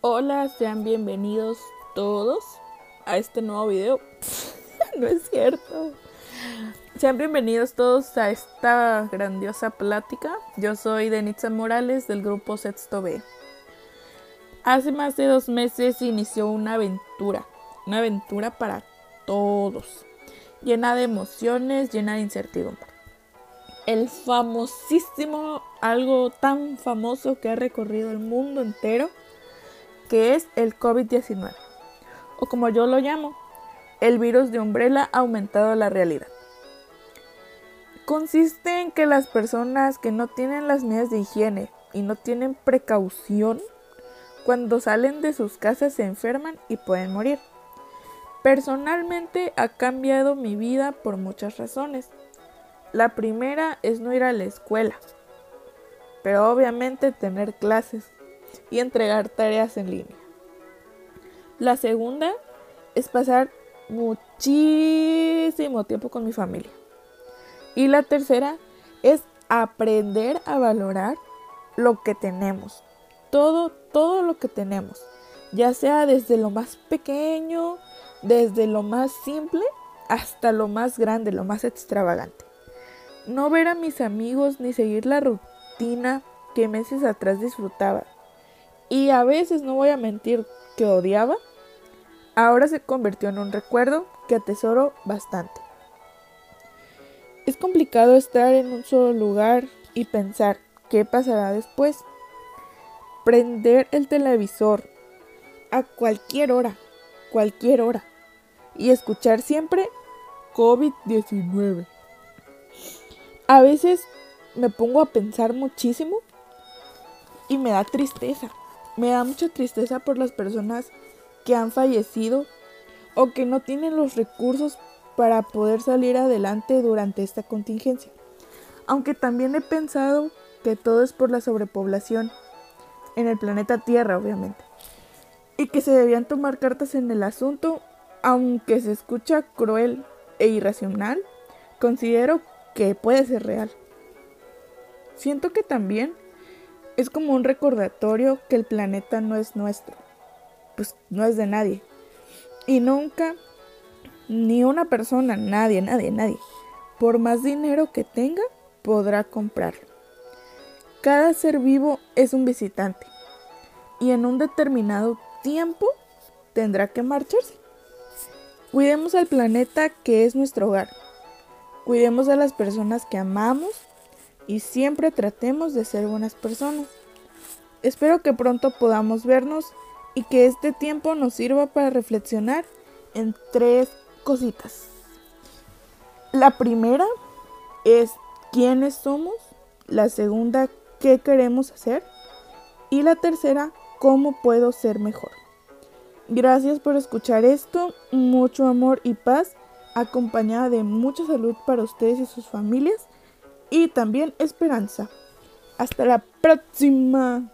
Hola, sean bienvenidos todos a este nuevo video. no es cierto. Sean bienvenidos todos a esta grandiosa plática. Yo soy Denitza Morales del grupo Sexto B. Hace más de dos meses inició una aventura, una aventura para todos, llena de emociones, llena de incertidumbre. El famosísimo, algo tan famoso que ha recorrido el mundo entero, que es el COVID-19, o como yo lo llamo, el virus de Umbrella ha aumentado la realidad. Consiste en que las personas que no tienen las medidas de higiene y no tienen precaución, cuando salen de sus casas se enferman y pueden morir. Personalmente ha cambiado mi vida por muchas razones. La primera es no ir a la escuela, pero obviamente tener clases y entregar tareas en línea. La segunda es pasar muchísimo tiempo con mi familia. Y la tercera es aprender a valorar lo que tenemos. Todo, todo lo que tenemos. Ya sea desde lo más pequeño, desde lo más simple, hasta lo más grande, lo más extravagante. No ver a mis amigos ni seguir la rutina que meses atrás disfrutaba. Y a veces, no voy a mentir, que odiaba, ahora se convirtió en un recuerdo que atesoro bastante. Es complicado estar en un solo lugar y pensar qué pasará después. Prender el televisor a cualquier hora, cualquier hora, y escuchar siempre COVID-19. A veces me pongo a pensar muchísimo y me da tristeza. Me da mucha tristeza por las personas que han fallecido o que no tienen los recursos para poder salir adelante durante esta contingencia. Aunque también he pensado que todo es por la sobrepoblación en el planeta Tierra, obviamente. Y que se debían tomar cartas en el asunto, aunque se escucha cruel e irracional, considero que puede ser real. Siento que también es como un recordatorio que el planeta no es nuestro, pues no es de nadie. Y nunca, ni una persona, nadie, nadie, nadie, por más dinero que tenga, podrá comprarlo. Cada ser vivo es un visitante y en un determinado tiempo tendrá que marcharse. Cuidemos al planeta que es nuestro hogar. Cuidemos a las personas que amamos y siempre tratemos de ser buenas personas. Espero que pronto podamos vernos y que este tiempo nos sirva para reflexionar en tres cositas. La primera es quiénes somos, la segunda qué queremos hacer y la tercera cómo puedo ser mejor. Gracias por escuchar esto, mucho amor y paz acompañada de mucha salud para ustedes y sus familias y también esperanza. Hasta la próxima.